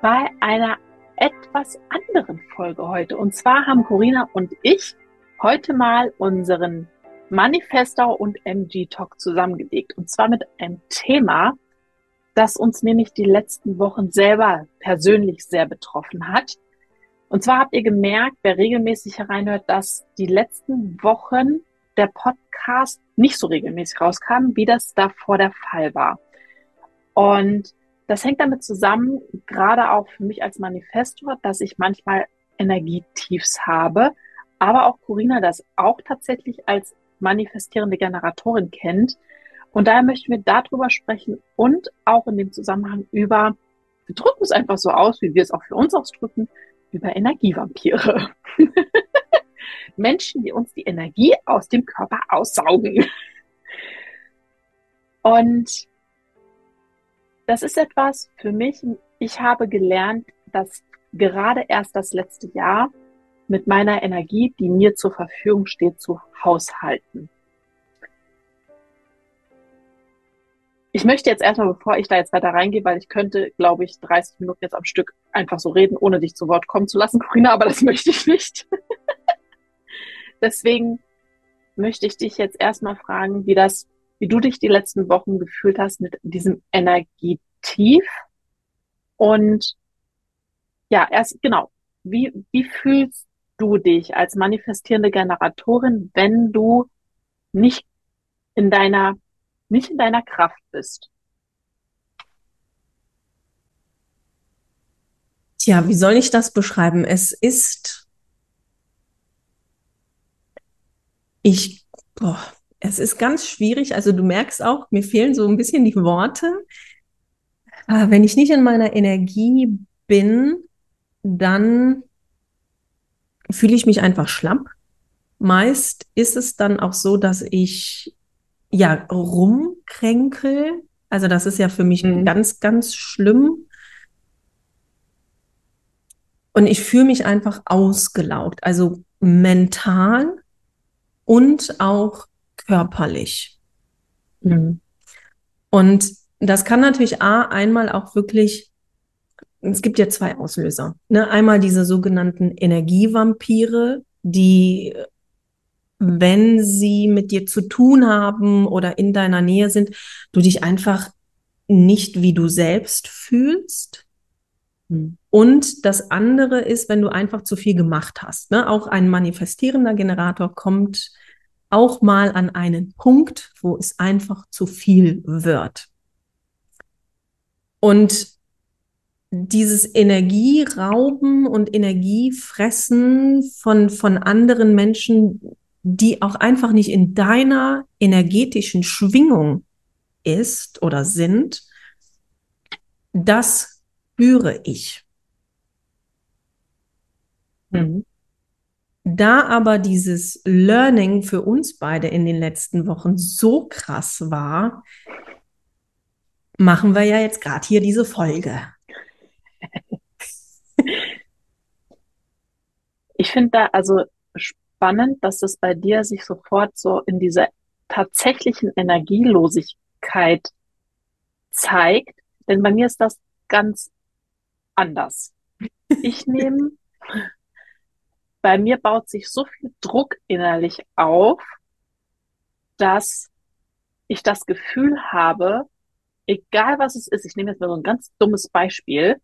bei einer etwas anderen Folge heute. Und zwar haben Corinna und ich heute mal unseren Manifestor und MG Talk zusammengelegt. Und zwar mit einem Thema, das uns nämlich die letzten Wochen selber persönlich sehr betroffen hat. Und zwar habt ihr gemerkt, wer regelmäßig hereinhört, dass die letzten Wochen der Podcast nicht so regelmäßig rauskam, wie das davor der Fall war. Und das hängt damit zusammen, gerade auch für mich als Manifestor, dass ich manchmal Energietiefs habe, aber auch Corinna das auch tatsächlich als manifestierende Generatorin kennt. Und daher möchten wir darüber sprechen und auch in dem Zusammenhang über, wir drücken es einfach so aus, wie wir es auch für uns ausdrücken, über Energievampire. Menschen, die uns die Energie aus dem Körper aussaugen. Und das ist etwas für mich, ich habe gelernt, dass gerade erst das letzte Jahr mit meiner Energie, die mir zur Verfügung steht, zu haushalten. Ich möchte jetzt erstmal, bevor ich da jetzt weiter reingehe, weil ich könnte, glaube ich, 30 Minuten jetzt am Stück einfach so reden, ohne dich zu Wort kommen zu lassen, Corinna, aber das möchte ich nicht. Deswegen möchte ich dich jetzt erstmal fragen, wie das wie du dich die letzten Wochen gefühlt hast mit diesem Energietief. Und ja, erst genau, wie, wie fühlst du dich als manifestierende Generatorin, wenn du nicht in deiner, nicht in deiner Kraft bist? Tja, wie soll ich das beschreiben? Es ist, ich, boah, es ist ganz schwierig. Also du merkst auch, mir fehlen so ein bisschen die Worte. Äh, wenn ich nicht in meiner Energie bin, dann fühle ich mich einfach schlapp. Meist ist es dann auch so, dass ich ja rumkränkel. Also das ist ja für mich mhm. ganz, ganz schlimm. Und ich fühle mich einfach ausgelaugt, also mental und auch körperlich. Mhm. Und das kann natürlich A, einmal auch wirklich, es gibt ja zwei Auslöser. Ne? Einmal diese sogenannten Energievampire, die, wenn sie mit dir zu tun haben oder in deiner Nähe sind, du dich einfach nicht wie du selbst fühlst. Mhm. Und das andere ist, wenn du einfach zu viel gemacht hast. Ne? Auch ein manifestierender Generator kommt auch mal an einen Punkt, wo es einfach zu viel wird. Und dieses Energierauben und Energiefressen von, von anderen Menschen, die auch einfach nicht in deiner energetischen Schwingung ist oder sind, das spüre ich. Mhm. Da aber dieses Learning für uns beide in den letzten Wochen so krass war, machen wir ja jetzt gerade hier diese Folge. Ich finde da, also spannend, dass es bei dir sich sofort so in dieser tatsächlichen Energielosigkeit zeigt, denn bei mir ist das ganz anders. Ich nehme, bei mir baut sich so viel Druck innerlich auf, dass ich das Gefühl habe, egal was es ist, ich nehme jetzt mal so ein ganz dummes Beispiel,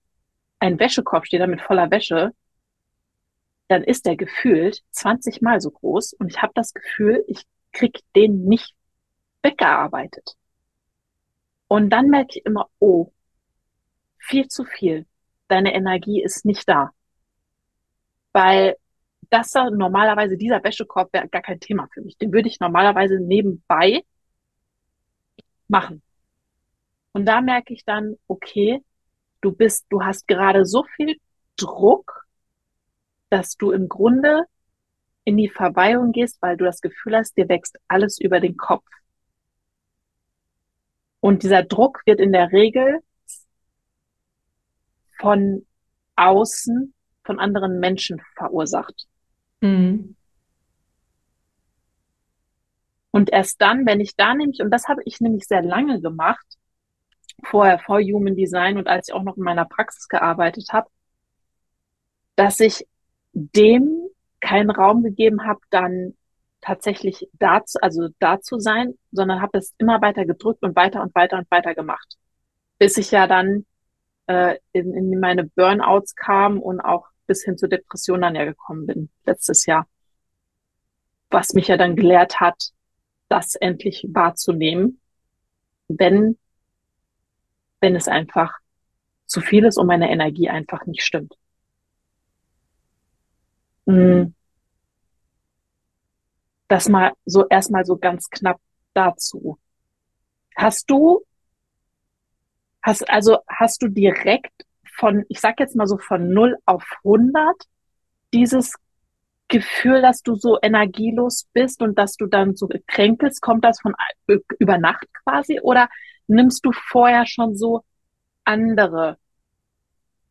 ein Wäschekorb steht da mit voller Wäsche, dann ist der gefühlt 20 Mal so groß und ich habe das Gefühl, ich krieg den nicht weggearbeitet. Und dann merke ich immer, oh, viel zu viel. Deine Energie ist nicht da. Weil das da normalerweise, dieser Wäschekorb wäre gar kein Thema für mich. Den würde ich normalerweise nebenbei machen. Und da merke ich dann, okay, du bist, du hast gerade so viel Druck, dass du im Grunde in die Verweihung gehst, weil du das Gefühl hast, dir wächst alles über den Kopf. Und dieser Druck wird in der Regel von außen, von anderen Menschen verursacht. Mhm. Und erst dann, wenn ich da nämlich, und das habe ich nämlich sehr lange gemacht, vorher vor Human Design und als ich auch noch in meiner Praxis gearbeitet habe, dass ich dem keinen Raum gegeben habe, dann tatsächlich da zu, also da zu sein, sondern habe es immer weiter gedrückt und weiter und weiter und weiter gemacht. Bis ich ja dann äh, in, in meine Burnouts kam und auch bis hin zur Depression dann ja gekommen bin, letztes Jahr. Was mich ja dann gelehrt hat, das endlich wahrzunehmen, wenn, wenn es einfach zu viel ist und meine Energie einfach nicht stimmt. Mhm. Das mal so erstmal so ganz knapp dazu. Hast du, hast, also hast du direkt von, ich sag jetzt mal so von 0 auf 100 dieses Gefühl, dass du so energielos bist und dass du dann so kränkelst? Kommt das von über Nacht quasi oder nimmst du vorher schon so andere,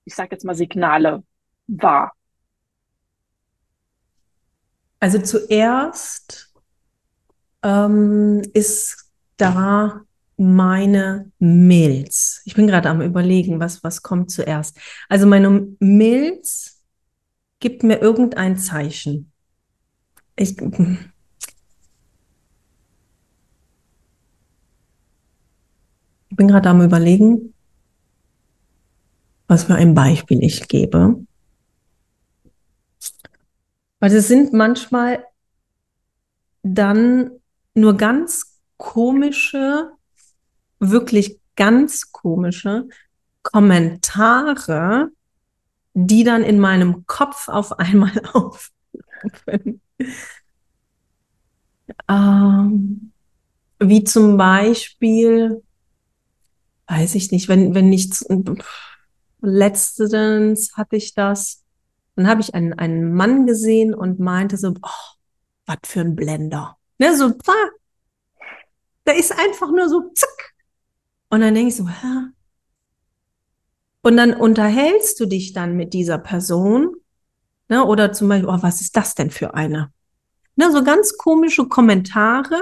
ich sag jetzt mal Signale wahr? Also zuerst ähm, ist da meine Milz. Ich bin gerade am Überlegen, was, was kommt zuerst. Also meine Milz gibt mir irgendein Zeichen. Ich, ich bin gerade am Überlegen, was für ein Beispiel ich gebe. Weil es sind manchmal dann nur ganz komische, wirklich ganz komische Kommentare, die dann in meinem Kopf auf einmal auflaufen. Ähm, wie zum Beispiel, weiß ich nicht, wenn, wenn nicht, letztens hatte ich das, dann habe ich einen, einen Mann gesehen und meinte so, oh, was für ein Blender. Ne, so, da ist einfach nur so, zack. Und dann denke ich so, hä? Und dann unterhältst du dich dann mit dieser Person, ne, oder zum Beispiel, oh, was ist das denn für eine? Ne, so ganz komische Kommentare,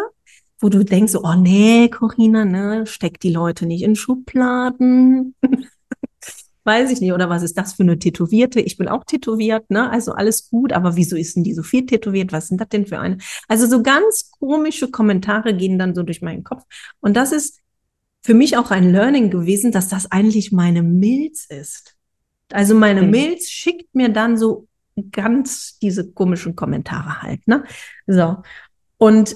wo du denkst, oh nee, Corinna, ne, steck die Leute nicht in Schubladen. weiß ich nicht, oder was ist das für eine Tätowierte? Ich bin auch tätowiert, ne? Also alles gut, aber wieso ist denn die so viel tätowiert? Was sind das denn für eine? Also so ganz komische Kommentare gehen dann so durch meinen Kopf. Und das ist für mich auch ein Learning gewesen, dass das eigentlich meine Milz ist. Also meine mhm. Milz schickt mir dann so ganz diese komischen Kommentare halt, ne? So. Und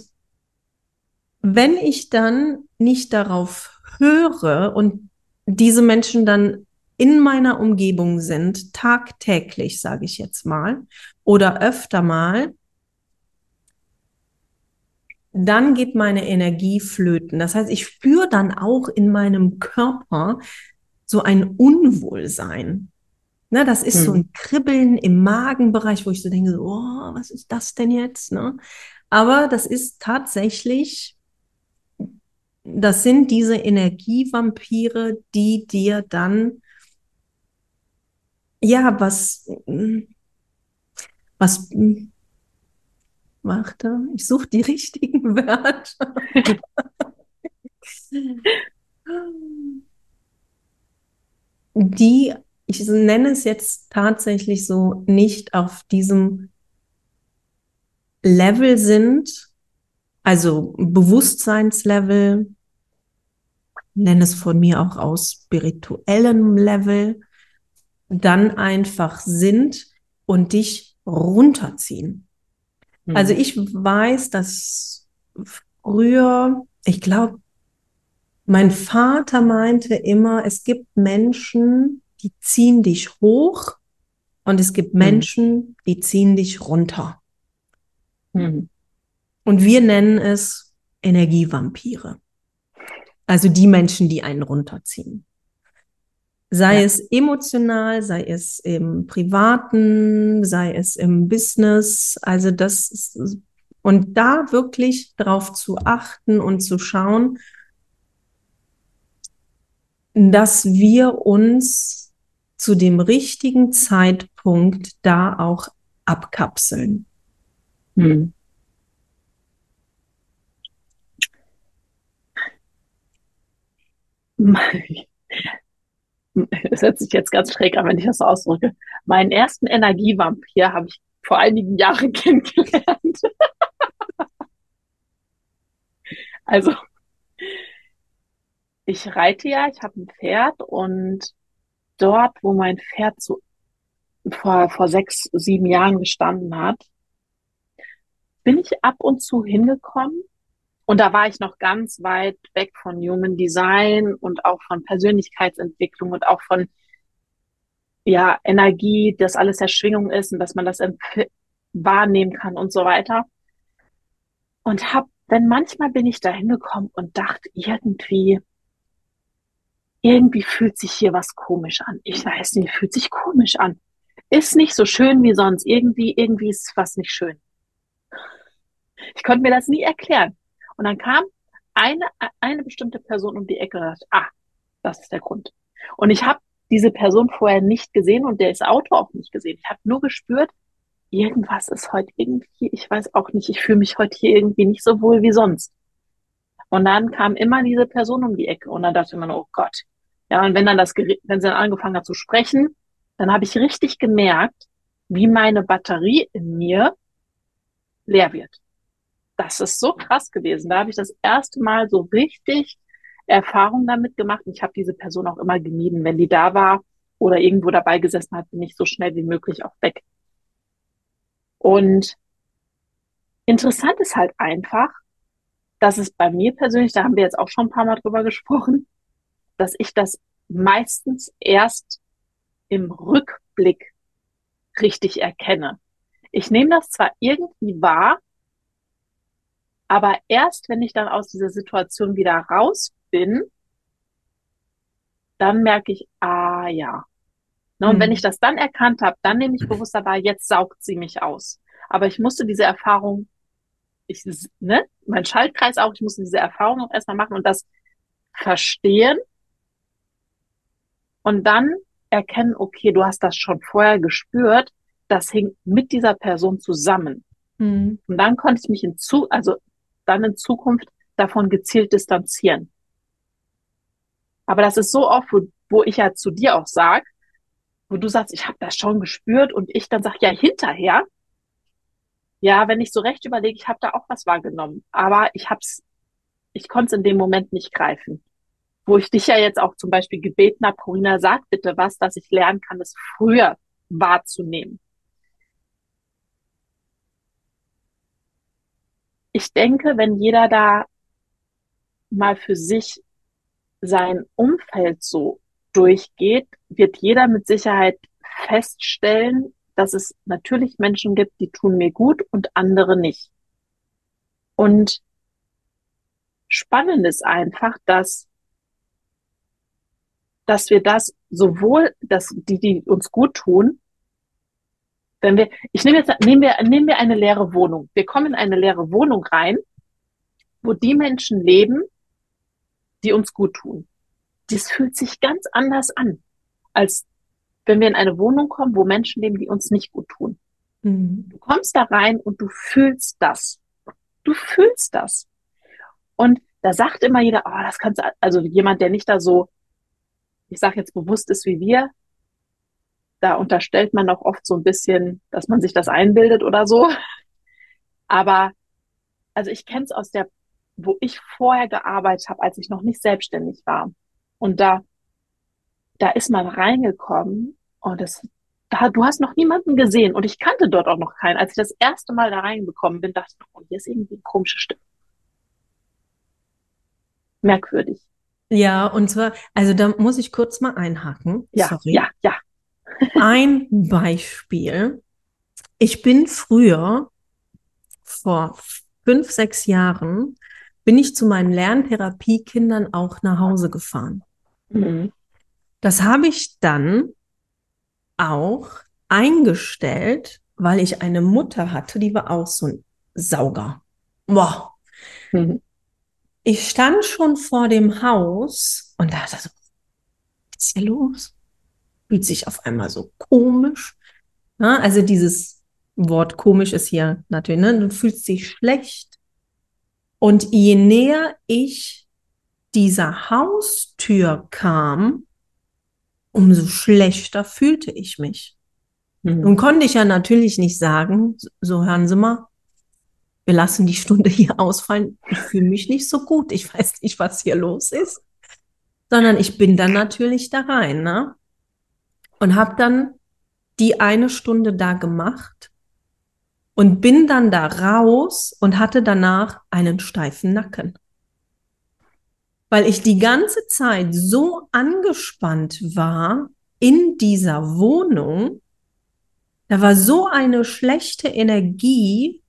wenn ich dann nicht darauf höre und diese Menschen dann in meiner Umgebung sind, tagtäglich, sage ich jetzt mal, oder öfter mal, dann geht meine Energie flöten. Das heißt, ich spüre dann auch in meinem Körper so ein Unwohlsein. Ne, das ist hm. so ein Kribbeln im Magenbereich, wo ich so denke, oh, was ist das denn jetzt? Ne? Aber das ist tatsächlich, das sind diese Energievampire, die dir dann ja, was, was, warte, ich suche die richtigen Wörter. die, ich nenne es jetzt tatsächlich so, nicht auf diesem Level sind, also Bewusstseinslevel, nenne es von mir auch aus spirituellem Level, dann einfach sind und dich runterziehen. Mhm. Also ich weiß, dass früher, ich glaube, mein Vater meinte immer, es gibt Menschen, die ziehen dich hoch und es gibt mhm. Menschen, die ziehen dich runter. Mhm. Und wir nennen es Energievampire. Also die Menschen, die einen runterziehen. Sei ja. es emotional, sei es im privaten, sei es im Business. Also das ist, und da wirklich drauf zu achten und zu schauen, dass wir uns zu dem richtigen Zeitpunkt da auch abkapseln. Hm. Es hört sich jetzt ganz schräg an, wenn ich das so ausdrücke. Meinen ersten Energievampir habe ich vor einigen Jahren kennengelernt. also, ich reite ja, ich habe ein Pferd und dort, wo mein Pferd so vor, vor sechs, sieben Jahren gestanden hat, bin ich ab und zu hingekommen und da war ich noch ganz weit weg von Human Design und auch von Persönlichkeitsentwicklung und auch von ja, Energie, dass alles Erschwingung ist und dass man das wahrnehmen kann und so weiter. Und hab, denn manchmal bin ich da hingekommen und dachte irgendwie, irgendwie fühlt sich hier was komisch an. Ich weiß nicht, fühlt sich komisch an. Ist nicht so schön wie sonst. Irgendwie, irgendwie ist was nicht schön. Ich konnte mir das nie erklären. Und dann kam eine, eine bestimmte Person um die Ecke und dachte, ah, das ist der Grund. Und ich habe diese Person vorher nicht gesehen und der ist Auto auch nicht gesehen. Ich habe nur gespürt, irgendwas ist heute irgendwie, ich weiß auch nicht, ich fühle mich heute hier irgendwie nicht so wohl wie sonst. Und dann kam immer diese Person um die Ecke und dann dachte man, oh Gott. Ja, und wenn dann das Gerät, wenn sie dann angefangen hat zu sprechen, dann habe ich richtig gemerkt, wie meine Batterie in mir leer wird das ist so krass gewesen. Da habe ich das erste Mal so richtig Erfahrung damit gemacht. Ich habe diese Person auch immer gemieden. Wenn die da war oder irgendwo dabei gesessen hat, bin ich so schnell wie möglich auch weg. Und interessant ist halt einfach, dass es bei mir persönlich, da haben wir jetzt auch schon ein paar Mal drüber gesprochen, dass ich das meistens erst im Rückblick richtig erkenne. Ich nehme das zwar irgendwie wahr, aber erst wenn ich dann aus dieser Situation wieder raus bin, dann merke ich, ah ja. Ne, und mhm. wenn ich das dann erkannt habe, dann nehme ich bewusst dabei, jetzt saugt sie mich aus. Aber ich musste diese Erfahrung, ich, ne, mein Schaltkreis auch, ich musste diese Erfahrung auch erstmal machen und das verstehen und dann erkennen, okay, du hast das schon vorher gespürt, das hing mit dieser Person zusammen. Mhm. Und dann konnte ich mich hinzu, also dann in Zukunft davon gezielt distanzieren. Aber das ist so oft, wo, wo ich ja zu dir auch sag, wo du sagst, ich habe das schon gespürt und ich dann sag, ja, hinterher, ja, wenn ich so recht überlege, ich habe da auch was wahrgenommen, aber ich hab's, ich konnte es in dem Moment nicht greifen. Wo ich dich ja jetzt auch zum Beispiel gebeten habe, Corina, sag bitte was, dass ich lernen kann, es früher wahrzunehmen. Ich denke, wenn jeder da mal für sich sein Umfeld so durchgeht, wird jeder mit Sicherheit feststellen, dass es natürlich Menschen gibt, die tun mir gut und andere nicht. Und spannend ist einfach, dass, dass wir das sowohl, dass die, die uns gut tun, wenn wir, ich nehme jetzt, nehmen wir, nehmen wir eine leere Wohnung. Wir kommen in eine leere Wohnung rein, wo die Menschen leben, die uns gut tun. Das fühlt sich ganz anders an, als wenn wir in eine Wohnung kommen, wo Menschen leben, die uns nicht gut tun. Mhm. Du kommst da rein und du fühlst das. Du fühlst das. Und da sagt immer jeder, oh, das kannst du, also jemand, der nicht da so, ich sage jetzt bewusst ist wie wir, da unterstellt man auch oft so ein bisschen, dass man sich das einbildet oder so. Aber also ich kenne es aus der, wo ich vorher gearbeitet habe, als ich noch nicht selbstständig war. Und da, da ist man reingekommen und das, da, du hast noch niemanden gesehen und ich kannte dort auch noch keinen. Als ich das erste Mal da reingekommen bin, dachte ich, oh, hier ist irgendwie ein komisches Stück. Merkwürdig. Ja, und zwar, also da muss ich kurz mal einhaken. Ja, Sorry. ja, ja. Ein Beispiel. Ich bin früher, vor fünf, sechs Jahren, bin ich zu meinen Lerntherapiekindern auch nach Hause gefahren. Mhm. Das habe ich dann auch eingestellt, weil ich eine Mutter hatte, die war auch so ein Sauger. Boah. Mhm. Ich stand schon vor dem Haus und dachte so, was ist hier los? Fühlt sich auf einmal so komisch. Ja, also dieses Wort komisch ist hier natürlich, ne? du fühlst dich schlecht. Und je näher ich dieser Haustür kam, umso schlechter fühlte ich mich. Mhm. Nun konnte ich ja natürlich nicht sagen, so hören Sie mal, wir lassen die Stunde hier ausfallen. Ich fühle mich nicht so gut. Ich weiß nicht, was hier los ist. Sondern ich bin dann natürlich da rein. Ne? Und habe dann die eine Stunde da gemacht und bin dann da raus und hatte danach einen steifen Nacken. Weil ich die ganze Zeit so angespannt war in dieser Wohnung, da war so eine schlechte Energie,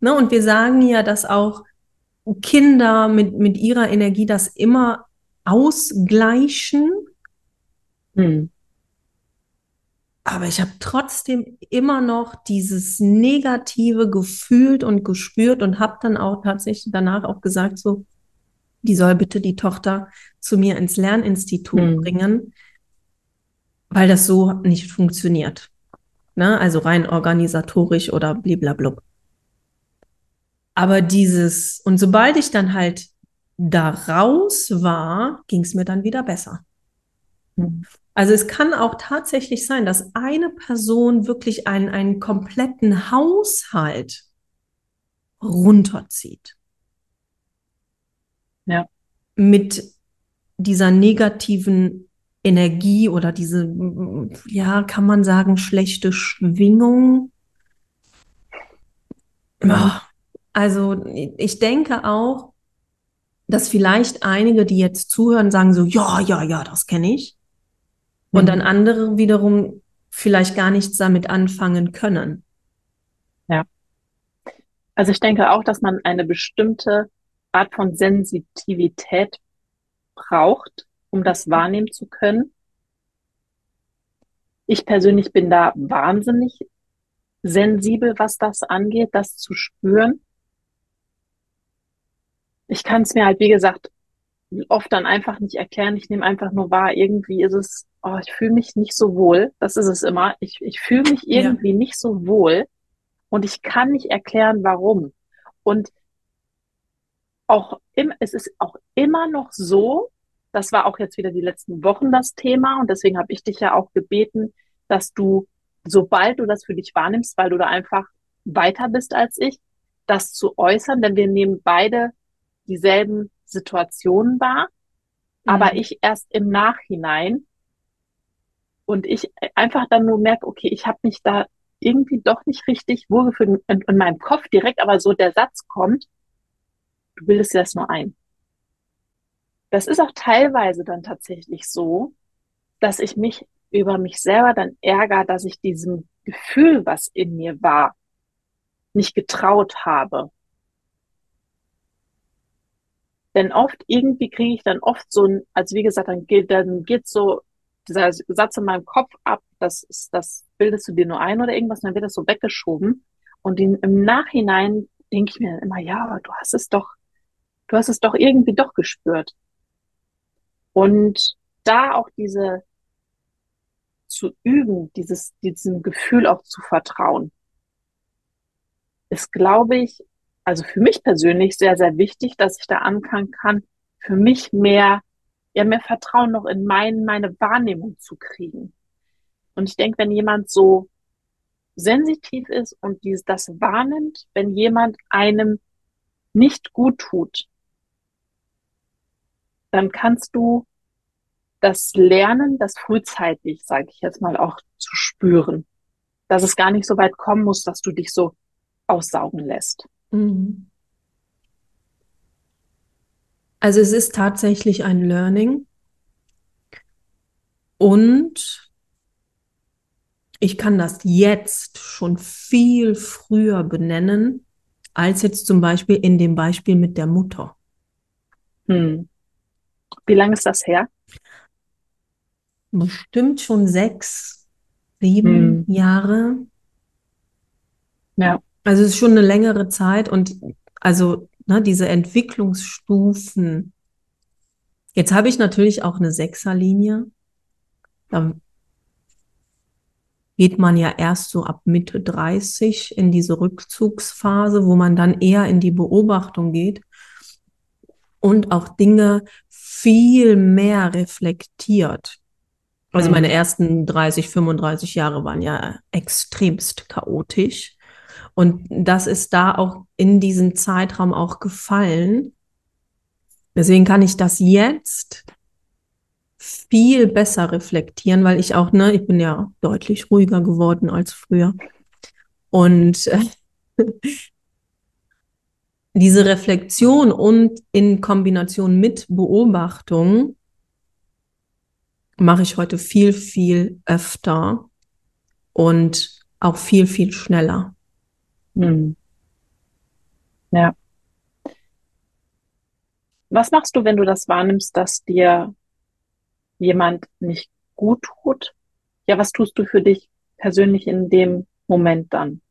ne, und wir sagen ja, dass auch Kinder mit, mit ihrer Energie das immer ausgleichen. Hm. Aber ich habe trotzdem immer noch dieses Negative gefühlt und gespürt und habe dann auch tatsächlich danach auch gesagt, so, die soll bitte die Tochter zu mir ins Lerninstitut mhm. bringen, weil das so nicht funktioniert. Ne? Also rein organisatorisch oder bliblablub. Aber dieses, und sobald ich dann halt da raus war, ging es mir dann wieder besser. Mhm. Also es kann auch tatsächlich sein, dass eine Person wirklich einen, einen kompletten Haushalt runterzieht. Ja. Mit dieser negativen Energie oder diese, ja, kann man sagen, schlechte Schwingung. Ja. Also ich denke auch, dass vielleicht einige, die jetzt zuhören, sagen so, ja, ja, ja, das kenne ich. Und dann mhm. andere wiederum vielleicht gar nichts damit anfangen können. Ja. Also ich denke auch, dass man eine bestimmte Art von Sensitivität braucht, um das wahrnehmen zu können. Ich persönlich bin da wahnsinnig sensibel, was das angeht, das zu spüren. Ich kann es mir halt, wie gesagt, oft dann einfach nicht erklären. Ich nehme einfach nur wahr, irgendwie ist es, oh, ich fühle mich nicht so wohl. Das ist es immer. Ich, ich fühle mich irgendwie ja. nicht so wohl und ich kann nicht erklären, warum. Und auch im, es ist auch immer noch so, das war auch jetzt wieder die letzten Wochen das Thema und deswegen habe ich dich ja auch gebeten, dass du, sobald du das für dich wahrnimmst, weil du da einfach weiter bist als ich, das zu äußern, denn wir nehmen beide dieselben Situation war, mhm. aber ich erst im Nachhinein und ich einfach dann nur merke, okay, ich habe mich da irgendwie doch nicht richtig wohlgefühlt in, in meinem Kopf direkt, aber so der Satz kommt, du bildest dir das nur ein. Das ist auch teilweise dann tatsächlich so, dass ich mich über mich selber dann ärgere, dass ich diesem Gefühl, was in mir war, nicht getraut habe. Denn oft irgendwie kriege ich dann oft so ein, also wie gesagt, dann geht, dann geht so dieser Satz in meinem Kopf ab, das ist, das bildest du dir nur ein oder irgendwas, und dann wird das so weggeschoben. Und in, im Nachhinein denke ich mir immer, ja, du hast es doch, du hast es doch irgendwie doch gespürt. Und da auch diese zu üben, dieses, diesem Gefühl auch zu vertrauen. ist, glaube ich, also für mich persönlich sehr, sehr wichtig, dass ich da anfangen kann, für mich mehr, ja, mehr Vertrauen noch in mein, meine Wahrnehmung zu kriegen. Und ich denke, wenn jemand so sensitiv ist und dieses, das wahrnimmt, wenn jemand einem nicht gut tut, dann kannst du das lernen, das frühzeitig, sage ich jetzt mal, auch zu spüren. Dass es gar nicht so weit kommen muss, dass du dich so aussaugen lässt. Mhm. Also es ist tatsächlich ein Learning. Und ich kann das jetzt schon viel früher benennen, als jetzt zum Beispiel in dem Beispiel mit der Mutter. Hm. Wie lange ist das her? Bestimmt schon sechs, sieben hm. Jahre. Ja. Also es ist schon eine längere Zeit und also ne, diese Entwicklungsstufen. Jetzt habe ich natürlich auch eine Sechserlinie. Da geht man ja erst so ab Mitte 30 in diese Rückzugsphase, wo man dann eher in die Beobachtung geht und auch Dinge viel mehr reflektiert. Also meine mhm. ersten 30, 35 Jahre waren ja extremst chaotisch. Und das ist da auch in diesem Zeitraum auch gefallen. Deswegen kann ich das jetzt viel besser reflektieren, weil ich auch, ne, ich bin ja deutlich ruhiger geworden als früher. Und äh, diese Reflexion und in Kombination mit Beobachtung mache ich heute viel, viel öfter und auch viel, viel schneller. Hm. Ja. Was machst du, wenn du das wahrnimmst, dass dir jemand nicht gut tut? Ja, was tust du für dich persönlich in dem Moment dann?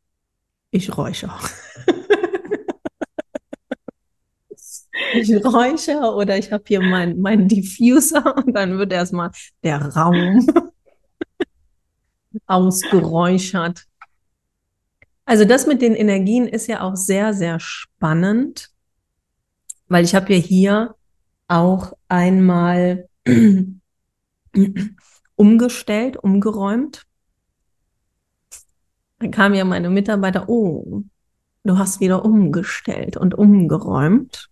Ich räuchere. ich räuchere oder ich habe hier meinen mein Diffuser und dann wird erstmal der Raum ausgeräuchert. Also das mit den Energien ist ja auch sehr, sehr spannend, weil ich habe ja hier auch einmal umgestellt, umgeräumt. Dann kamen ja meine Mitarbeiter, oh, du hast wieder umgestellt und umgeräumt.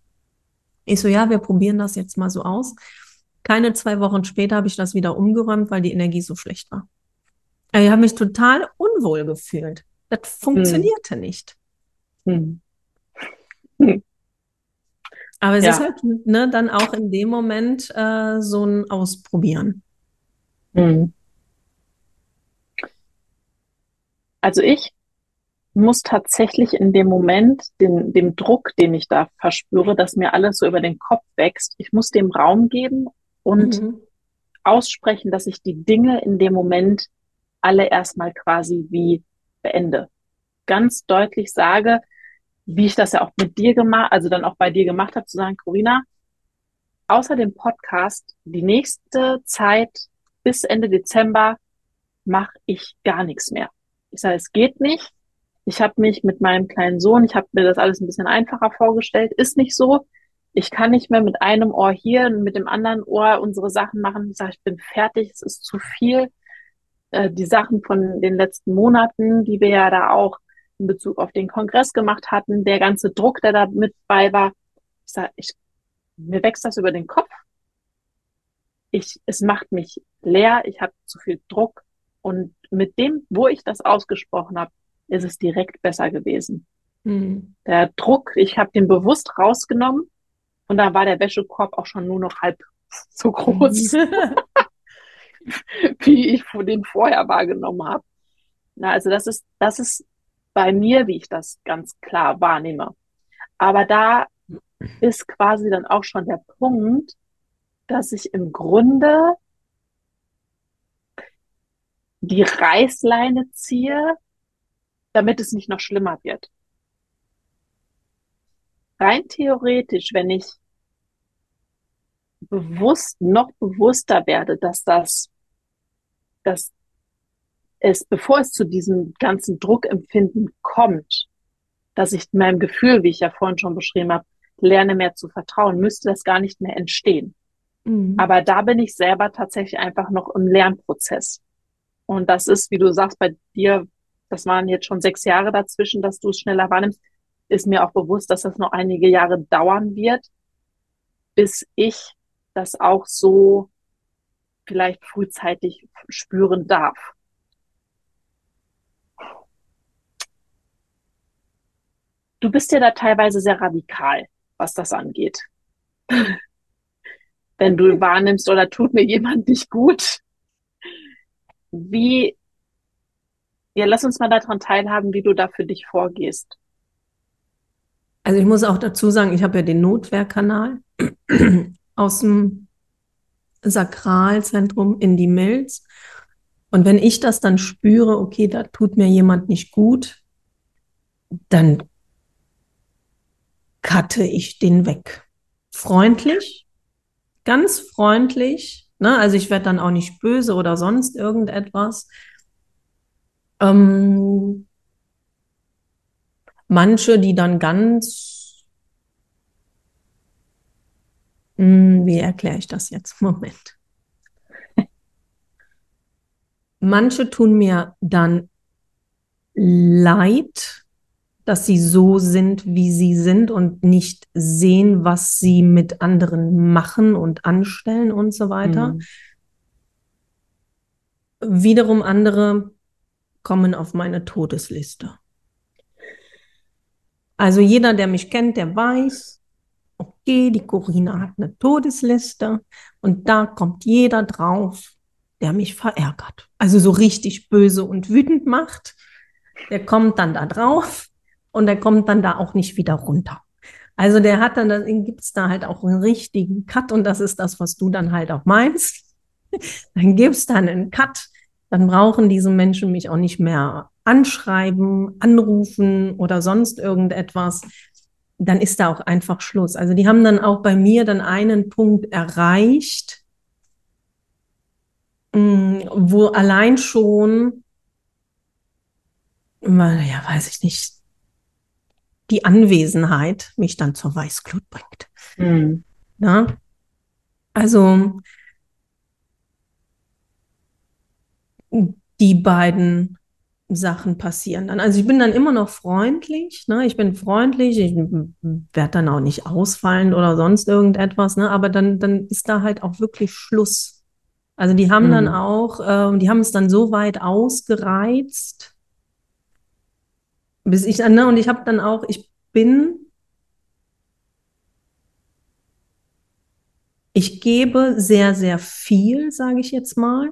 Ich so, ja, wir probieren das jetzt mal so aus. Keine zwei Wochen später habe ich das wieder umgeräumt, weil die Energie so schlecht war. Ich habe mich total unwohl gefühlt. Das funktionierte hm. nicht. Hm. Aber es ja. ist halt ne, dann auch in dem Moment äh, so ein Ausprobieren. Hm. Also ich muss tatsächlich in dem Moment den, dem Druck, den ich da verspüre, dass mir alles so über den Kopf wächst, ich muss dem Raum geben und mhm. aussprechen, dass ich die Dinge in dem Moment alle erstmal quasi wie beende. Ganz deutlich sage, wie ich das ja auch mit dir gemacht, also dann auch bei dir gemacht habe, zu sagen, Corina, außer dem Podcast, die nächste Zeit bis Ende Dezember mache ich gar nichts mehr. Ich sage, es geht nicht. Ich habe mich mit meinem kleinen Sohn, ich habe mir das alles ein bisschen einfacher vorgestellt, ist nicht so. Ich kann nicht mehr mit einem Ohr hier und mit dem anderen Ohr unsere Sachen machen. Ich sage, ich bin fertig, es ist zu viel. Äh, die Sachen von den letzten Monaten, die wir ja da auch in Bezug auf den Kongress gemacht hatten, der ganze Druck, der da mit bei war. Ich sage, ich, mir wächst das über den Kopf. Ich, es macht mich leer, ich habe zu viel Druck. Und mit dem, wo ich das ausgesprochen habe, ist es direkt besser gewesen. Mhm. Der Druck, ich habe den bewusst rausgenommen und da war der Wäschekorb auch schon nur noch halb so groß. wie ich den vorher wahrgenommen habe. Na, also das ist, das ist bei mir, wie ich das ganz klar wahrnehme. Aber da ist quasi dann auch schon der Punkt, dass ich im Grunde die Reißleine ziehe, damit es nicht noch schlimmer wird. Rein theoretisch, wenn ich bewusst, noch bewusster werde, dass das, dass es, bevor es zu diesem ganzen Druckempfinden kommt, dass ich meinem Gefühl, wie ich ja vorhin schon beschrieben habe, lerne mehr zu vertrauen, müsste das gar nicht mehr entstehen. Mhm. Aber da bin ich selber tatsächlich einfach noch im Lernprozess. Und das ist, wie du sagst, bei dir, das waren jetzt schon sechs Jahre dazwischen, dass du es schneller wahrnimmst, ist mir auch bewusst, dass das noch einige Jahre dauern wird, bis ich das auch so vielleicht frühzeitig spüren darf. Du bist ja da teilweise sehr radikal, was das angeht. Wenn du wahrnimmst oder tut mir jemand nicht gut. Wie, ja, lass uns mal daran teilhaben, wie du da für dich vorgehst. Also ich muss auch dazu sagen, ich habe ja den Notwehrkanal aus dem Sakralzentrum in die Milz. Und wenn ich das dann spüre, okay, da tut mir jemand nicht gut, dann cutte ich den weg. Freundlich, ganz freundlich. Ne? Also ich werde dann auch nicht böse oder sonst irgendetwas. Ähm, manche, die dann ganz, hm, wie erkläre ich das jetzt? Moment. Manche tun mir dann leid, dass sie so sind, wie sie sind und nicht sehen, was sie mit anderen machen und anstellen und so weiter. Mhm. Wiederum andere kommen auf meine Todesliste. Also jeder, der mich kennt, der weiß, okay, die Corinna hat eine Todesliste und da kommt jeder drauf, der mich verärgert. Also so richtig böse und wütend macht. Der kommt dann da drauf und der kommt dann da auch nicht wieder runter. Also der hat dann, dann gibt es da halt auch einen richtigen Cut und das ist das, was du dann halt auch meinst. Dann gibt es dann einen Cut, dann brauchen diese Menschen mich auch nicht mehr anschreiben, anrufen oder sonst irgendetwas, dann ist da auch einfach Schluss. Also die haben dann auch bei mir dann einen Punkt erreicht, mm, wo allein schon, ja, weiß ich nicht, die Anwesenheit mich dann zur Weißglut bringt. Mhm. Ja? Also die beiden Sachen passieren dann. Also ich bin dann immer noch freundlich, ne? Ich bin freundlich, ich werde dann auch nicht ausfallen oder sonst irgendetwas, ne? Aber dann, dann ist da halt auch wirklich Schluss. Also die haben mhm. dann auch, äh, die haben es dann so weit ausgereizt, bis ich dann, ne? Und ich habe dann auch, ich bin, ich gebe sehr, sehr viel, sage ich jetzt mal,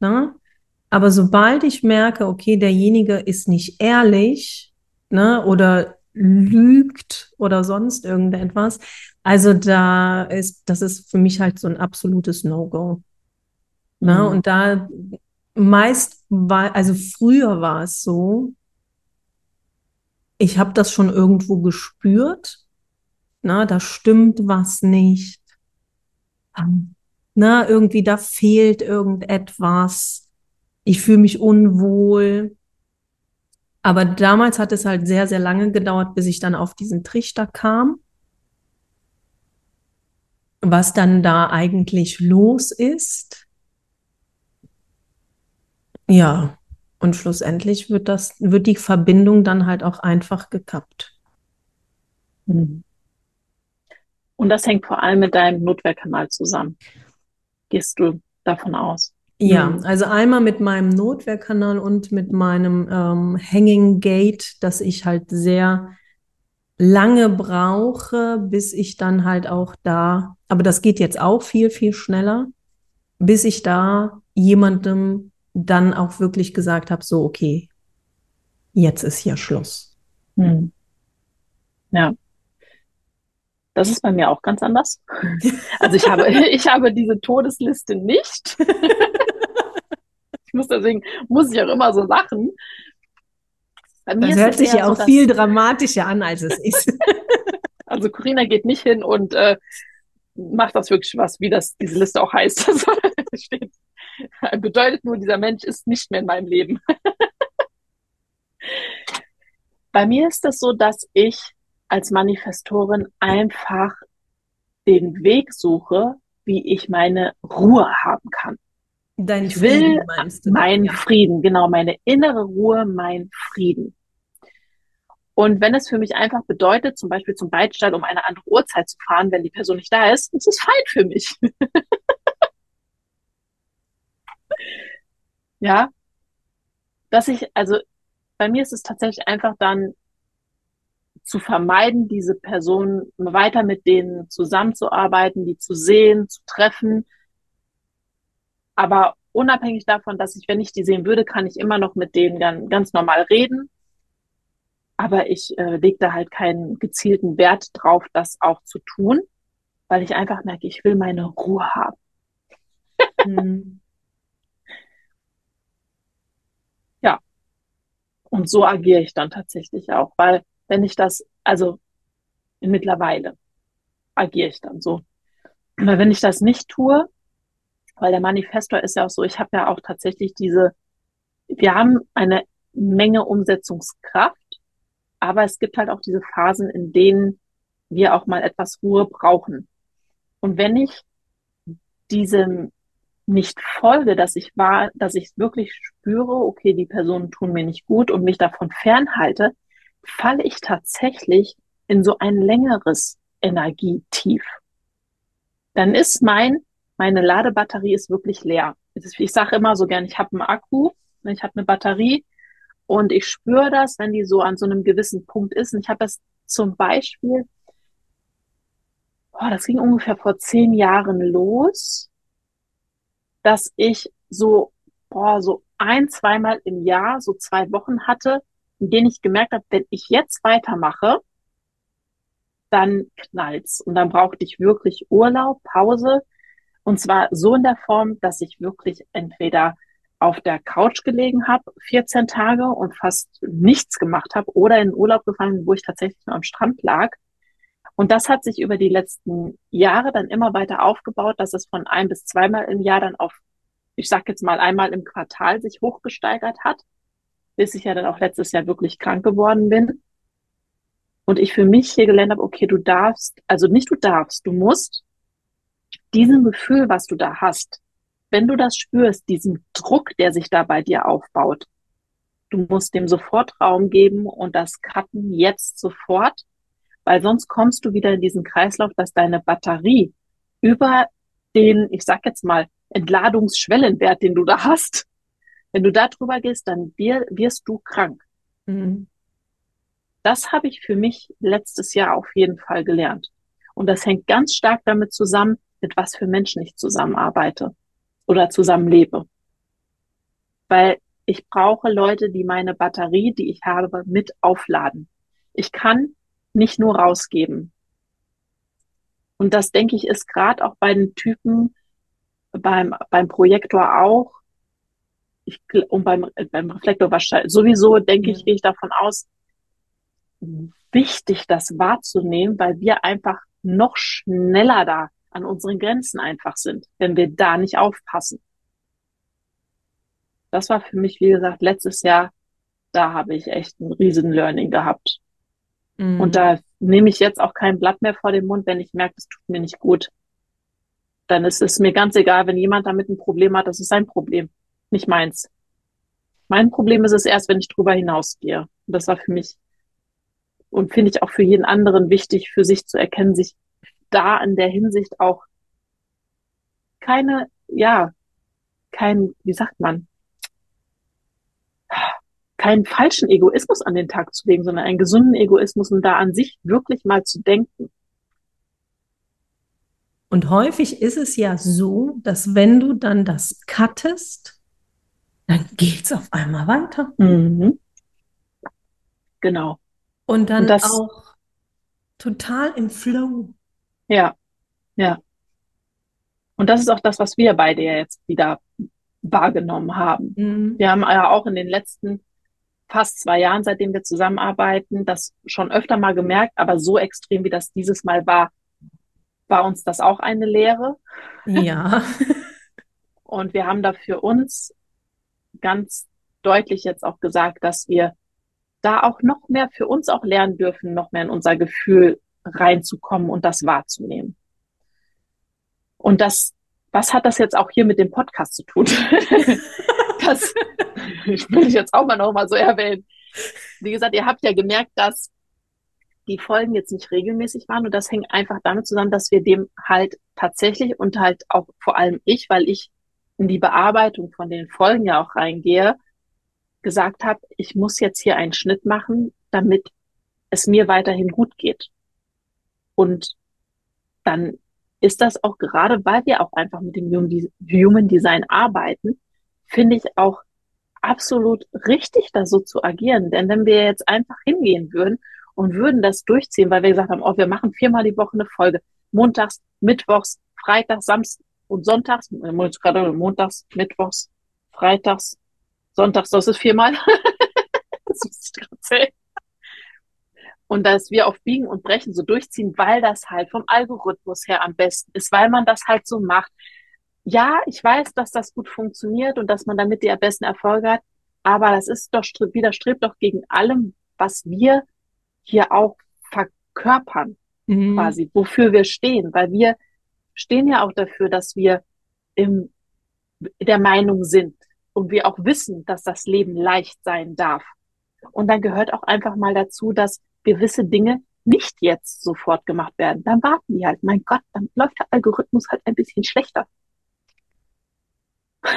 ne? Aber sobald ich merke, okay, derjenige ist nicht ehrlich, ne, oder lügt oder sonst irgendetwas, also da ist, das ist für mich halt so ein absolutes No-Go. Ne? Mhm. Und da meist war, also früher war es so, ich habe das schon irgendwo gespürt, na, da stimmt was nicht, na, irgendwie da fehlt irgendetwas ich fühle mich unwohl. Aber damals hat es halt sehr, sehr lange gedauert, bis ich dann auf diesen Trichter kam, was dann da eigentlich los ist. Ja, und schlussendlich wird das, wird die Verbindung dann halt auch einfach gekappt. Hm. Und das hängt vor allem mit deinem Notwehrkanal zusammen. Gehst du davon aus? Ja, also einmal mit meinem Notwehrkanal und mit meinem ähm, Hanging Gate, dass ich halt sehr lange brauche, bis ich dann halt auch da, aber das geht jetzt auch viel, viel schneller, bis ich da jemandem dann auch wirklich gesagt habe, so, okay, jetzt ist hier Schluss. Hm. Ja. Das ist bei mir auch ganz anders. Also ich habe, ich habe diese Todesliste nicht. Ich muss deswegen, muss ich auch immer so lachen. das hört sich ja auch so, viel dramatischer an, als es ist. also Corinna geht nicht hin und äh, macht das wirklich was, wie das diese Liste auch heißt. Das steht, bedeutet nur, dieser Mensch ist nicht mehr in meinem Leben. Bei mir ist es so, dass ich als Manifestorin einfach den Weg suche, wie ich meine Ruhe haben kann. Dein ich will Frieden, meinst du? meinen Ja. Frieden, genau, meine innere Ruhe, mein Frieden. Und wenn es für mich einfach bedeutet, zum Beispiel zum Beitstall um eine andere Uhrzeit zu fahren, wenn die Person nicht da ist, ist es fein für mich. Ja, dass ich, also bei mir ist es tatsächlich einfach dann zu vermeiden, diese Person weiter mit denen zusammenzuarbeiten, die zu sehen, zu treffen. Aber unabhängig davon, dass ich, wenn ich die sehen würde, kann ich immer noch mit denen ganz, ganz normal reden. Aber ich äh, lege da halt keinen gezielten Wert drauf, das auch zu tun, weil ich einfach merke, ich will meine Ruhe haben. Mhm. Und so agiere ich dann tatsächlich auch, weil wenn ich das, also mittlerweile agiere ich dann so. Weil wenn ich das nicht tue, weil der Manifestor ist ja auch so, ich habe ja auch tatsächlich diese, wir haben eine Menge Umsetzungskraft, aber es gibt halt auch diese Phasen, in denen wir auch mal etwas Ruhe brauchen. Und wenn ich diesem nicht folge, dass ich war, dass ich wirklich spüre, okay, die Personen tun mir nicht gut und mich davon fernhalte, falle ich tatsächlich in so ein längeres Energietief. Dann ist mein, meine Ladebatterie ist wirklich leer. Ich sage immer so gern, ich habe einen Akku, ich habe eine Batterie und ich spüre das, wenn die so an so einem gewissen Punkt ist. Und ich habe es zum Beispiel, oh, das ging ungefähr vor zehn Jahren los dass ich so, boah, so ein, zweimal im Jahr so zwei Wochen hatte, in denen ich gemerkt habe, wenn ich jetzt weitermache, dann knallt's. Und dann brauchte ich wirklich Urlaub, Pause. Und zwar so in der Form, dass ich wirklich entweder auf der Couch gelegen habe, 14 Tage und fast nichts gemacht habe oder in Urlaub gefallen, wo ich tatsächlich nur am Strand lag. Und das hat sich über die letzten Jahre dann immer weiter aufgebaut, dass es von ein bis zweimal im Jahr dann auf, ich sag jetzt mal einmal im Quartal sich hochgesteigert hat, bis ich ja dann auch letztes Jahr wirklich krank geworden bin. Und ich für mich hier gelernt habe, okay, du darfst, also nicht du darfst, du musst diesem Gefühl, was du da hast, wenn du das spürst, diesen Druck, der sich da bei dir aufbaut, du musst dem sofort Raum geben und das cutten jetzt sofort weil sonst kommst du wieder in diesen Kreislauf, dass deine Batterie über den, ich sag jetzt mal, Entladungsschwellenwert, den du da hast, wenn du da drüber gehst, dann wir, wirst du krank. Mhm. Das habe ich für mich letztes Jahr auf jeden Fall gelernt. Und das hängt ganz stark damit zusammen, mit was für Menschen ich zusammenarbeite oder zusammenlebe. Weil ich brauche Leute, die meine Batterie, die ich habe, mit aufladen. Ich kann nicht nur rausgeben. Und das, denke ich, ist gerade auch bei den Typen, beim, beim Projektor auch, ich, und beim, beim Reflektor wahrscheinlich, sowieso, denke ich, gehe ich davon aus, wichtig, das wahrzunehmen, weil wir einfach noch schneller da an unseren Grenzen einfach sind, wenn wir da nicht aufpassen. Das war für mich, wie gesagt, letztes Jahr, da habe ich echt ein riesen Learning gehabt. Mhm. Und da nehme ich jetzt auch kein Blatt mehr vor den Mund, wenn ich merke, es tut mir nicht gut. Dann ist es mir ganz egal, wenn jemand damit ein Problem hat, das ist sein Problem, nicht meins. Mein Problem ist es erst, wenn ich drüber hinausgehe. Und das war für mich und finde ich auch für jeden anderen wichtig, für sich zu erkennen, sich da in der Hinsicht auch keine, ja, kein, wie sagt man, keinen falschen Egoismus an den Tag zu legen, sondern einen gesunden Egoismus und da an sich wirklich mal zu denken. Und häufig ist es ja so, dass wenn du dann das cuttest, dann geht's auf einmal weiter. Mhm. Genau. Und dann Und auch total im Flow. Ja, ja. Und das ist auch das, was wir beide ja jetzt wieder wahrgenommen haben. Mhm. Wir haben ja auch in den letzten fast zwei Jahren, seitdem wir zusammenarbeiten, das schon öfter mal gemerkt, aber so extrem, wie das dieses Mal war, war uns das auch eine Lehre. Ja. Und wir haben da für uns ganz deutlich jetzt auch gesagt, dass wir da auch noch mehr für uns auch lernen dürfen, noch mehr in unser Gefühl reinzukommen und das wahrzunehmen. Und das, was hat das jetzt auch hier mit dem Podcast zu tun? das will ich jetzt auch mal noch mal so erwähnen. Wie gesagt, ihr habt ja gemerkt, dass die Folgen jetzt nicht regelmäßig waren und das hängt einfach damit zusammen, dass wir dem halt tatsächlich und halt auch vor allem ich, weil ich in die Bearbeitung von den Folgen ja auch reingehe, gesagt habe, ich muss jetzt hier einen Schnitt machen, damit es mir weiterhin gut geht. Und dann ist das auch gerade, weil wir auch einfach mit dem Human Design arbeiten, finde ich auch absolut richtig, da so zu agieren. Denn wenn wir jetzt einfach hingehen würden und würden das durchziehen, weil wir gesagt haben, oh, wir machen viermal die Woche eine Folge, montags, mittwochs, freitags, samstags und sonntags, gerade montags, mittwochs, freitags, sonntags, das ist viermal. das muss ich gerade. Und dass wir auf Biegen und Brechen so durchziehen, weil das halt vom Algorithmus her am besten ist, weil man das halt so macht, ja, ich weiß, dass das gut funktioniert und dass man damit die besten Erfolge hat, aber das ist doch, widerstrebt doch gegen allem, was wir hier auch verkörpern, mhm. quasi, wofür wir stehen, weil wir stehen ja auch dafür, dass wir im, der Meinung sind und wir auch wissen, dass das Leben leicht sein darf. Und dann gehört auch einfach mal dazu, dass gewisse Dinge nicht jetzt sofort gemacht werden. Dann warten die halt. Mein Gott, dann läuft der Algorithmus halt ein bisschen schlechter.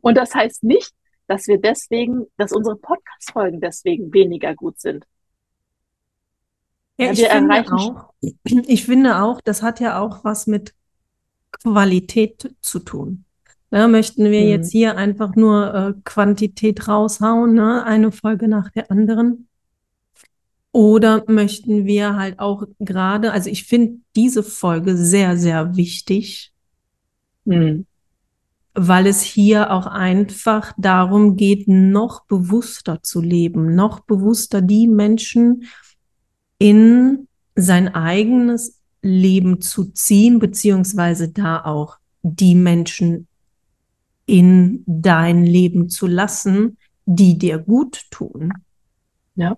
Und das heißt nicht, dass wir deswegen, dass unsere Podcast-Folgen deswegen weniger gut sind. Ja, ich, finde auch, ich finde auch, das hat ja auch was mit Qualität zu tun. Ja, möchten wir mhm. jetzt hier einfach nur äh, Quantität raushauen, ne? eine Folge nach der anderen? Oder möchten wir halt auch gerade, also ich finde diese Folge sehr, sehr wichtig, mhm weil es hier auch einfach darum geht, noch bewusster zu leben, noch bewusster die Menschen in sein eigenes Leben zu ziehen, beziehungsweise da auch die Menschen in dein Leben zu lassen, die dir gut tun. Ja.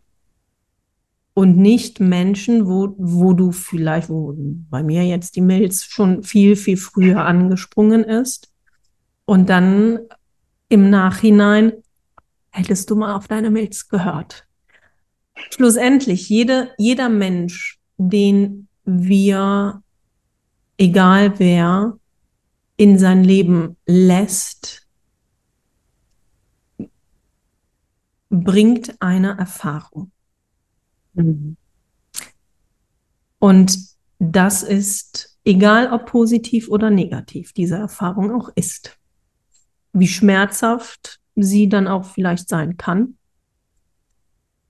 Und nicht Menschen, wo, wo du vielleicht, wo bei mir jetzt die Milz schon viel, viel früher angesprungen ist, und dann im Nachhinein hättest du mal auf deine Milz gehört. Schlussendlich, jede, jeder Mensch, den wir, egal wer, in sein Leben lässt, bringt eine Erfahrung. Mhm. Und das ist, egal ob positiv oder negativ, diese Erfahrung auch ist wie schmerzhaft sie dann auch vielleicht sein kann.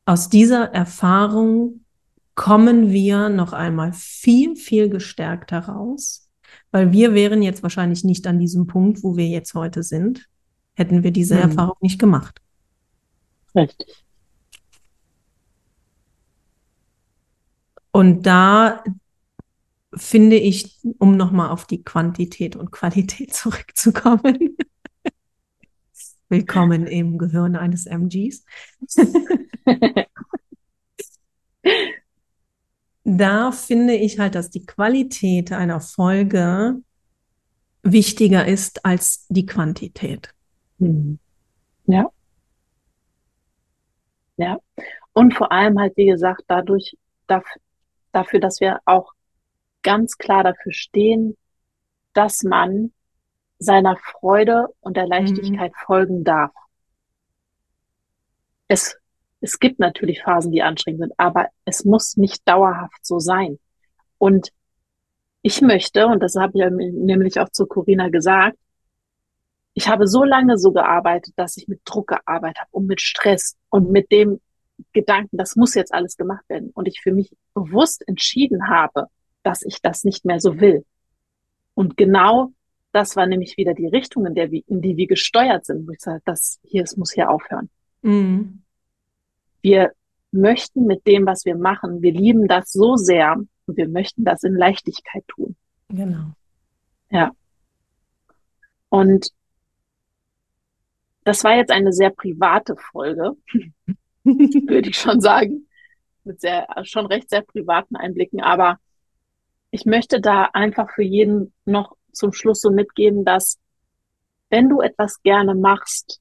Aus dieser Erfahrung kommen wir noch einmal viel, viel gestärkt heraus, weil wir wären jetzt wahrscheinlich nicht an diesem Punkt, wo wir jetzt heute sind, hätten wir diese hm. Erfahrung nicht gemacht. Richtig. Und da finde ich, um nochmal auf die Quantität und Qualität zurückzukommen, Willkommen im Gehirn eines MGs. da finde ich halt, dass die Qualität einer Folge wichtiger ist als die Quantität. Mhm. Ja. Ja. Und vor allem halt, wie gesagt, dadurch, dafür, dass wir auch ganz klar dafür stehen, dass man seiner Freude und der Leichtigkeit mhm. folgen darf. Es, es gibt natürlich Phasen, die anstrengend sind, aber es muss nicht dauerhaft so sein. Und ich möchte, und das habe ich nämlich auch zu Corinna gesagt, ich habe so lange so gearbeitet, dass ich mit Druck gearbeitet habe und mit Stress und mit dem Gedanken, das muss jetzt alles gemacht werden. Und ich für mich bewusst entschieden habe, dass ich das nicht mehr so will. Und genau das war nämlich wieder die Richtung, in, der wir, in die wir gesteuert sind, wo ich sage, das hier, es muss hier aufhören. Mhm. Wir möchten mit dem, was wir machen, wir lieben das so sehr und wir möchten das in Leichtigkeit tun. Genau. Ja. Und das war jetzt eine sehr private Folge. würde ich schon sagen. Mit sehr, schon recht sehr privaten Einblicken. Aber ich möchte da einfach für jeden noch zum Schluss so mitgeben, dass wenn du etwas gerne machst,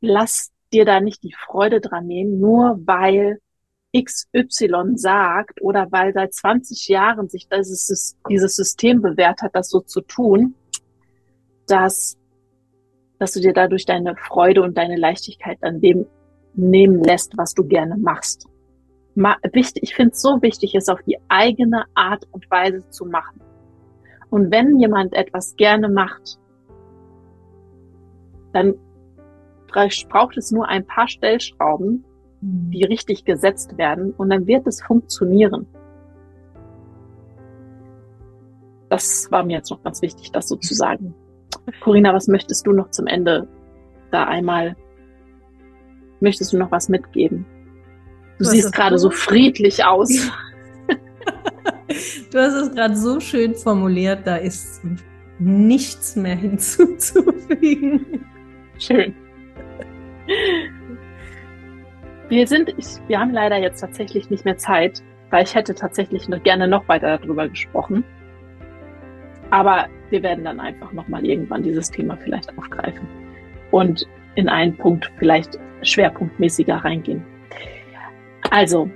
lass dir da nicht die Freude dran nehmen, nur weil XY sagt oder weil seit 20 Jahren sich dieses, dieses System bewährt hat, das so zu tun, dass, dass du dir dadurch deine Freude und deine Leichtigkeit an dem nehmen lässt, was du gerne machst. wichtig, ich finde es so wichtig, es auf die eigene Art und Weise zu machen. Und wenn jemand etwas gerne macht, dann braucht es nur ein paar Stellschrauben, die richtig gesetzt werden und dann wird es funktionieren. Das war mir jetzt noch ganz wichtig, das so zu sagen. Corinna, was möchtest du noch zum Ende da einmal, möchtest du noch was mitgeben? Du siehst gerade so friedlich aus. du hast es gerade so schön formuliert, da ist nichts mehr hinzuzufügen. Schön. Wir sind, ich, wir haben leider jetzt tatsächlich nicht mehr Zeit, weil ich hätte tatsächlich noch gerne noch weiter darüber gesprochen. Aber wir werden dann einfach nochmal irgendwann dieses Thema vielleicht aufgreifen und in einen Punkt vielleicht schwerpunktmäßiger reingehen. Also,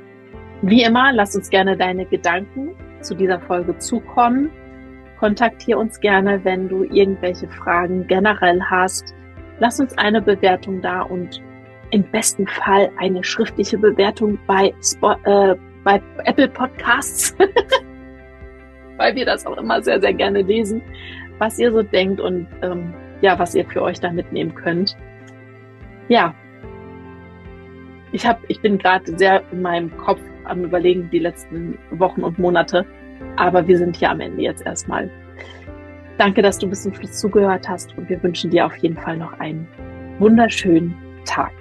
wie immer, lass uns gerne deine Gedanken zu dieser Folge zukommen. Kontaktiere uns gerne, wenn du irgendwelche Fragen generell hast. Lass uns eine Bewertung da und im besten Fall eine schriftliche Bewertung bei, Spot, äh, bei Apple Podcasts, weil wir das auch immer sehr, sehr gerne lesen, was ihr so denkt und ähm, ja, was ihr für euch da mitnehmen könnt. Ja, ich hab, ich bin gerade sehr in meinem Kopf am Überlegen die letzten Wochen und Monate, aber wir sind hier am Ende jetzt erstmal. Danke, dass du bis zum Schluss zugehört hast und wir wünschen dir auf jeden Fall noch einen wunderschönen Tag.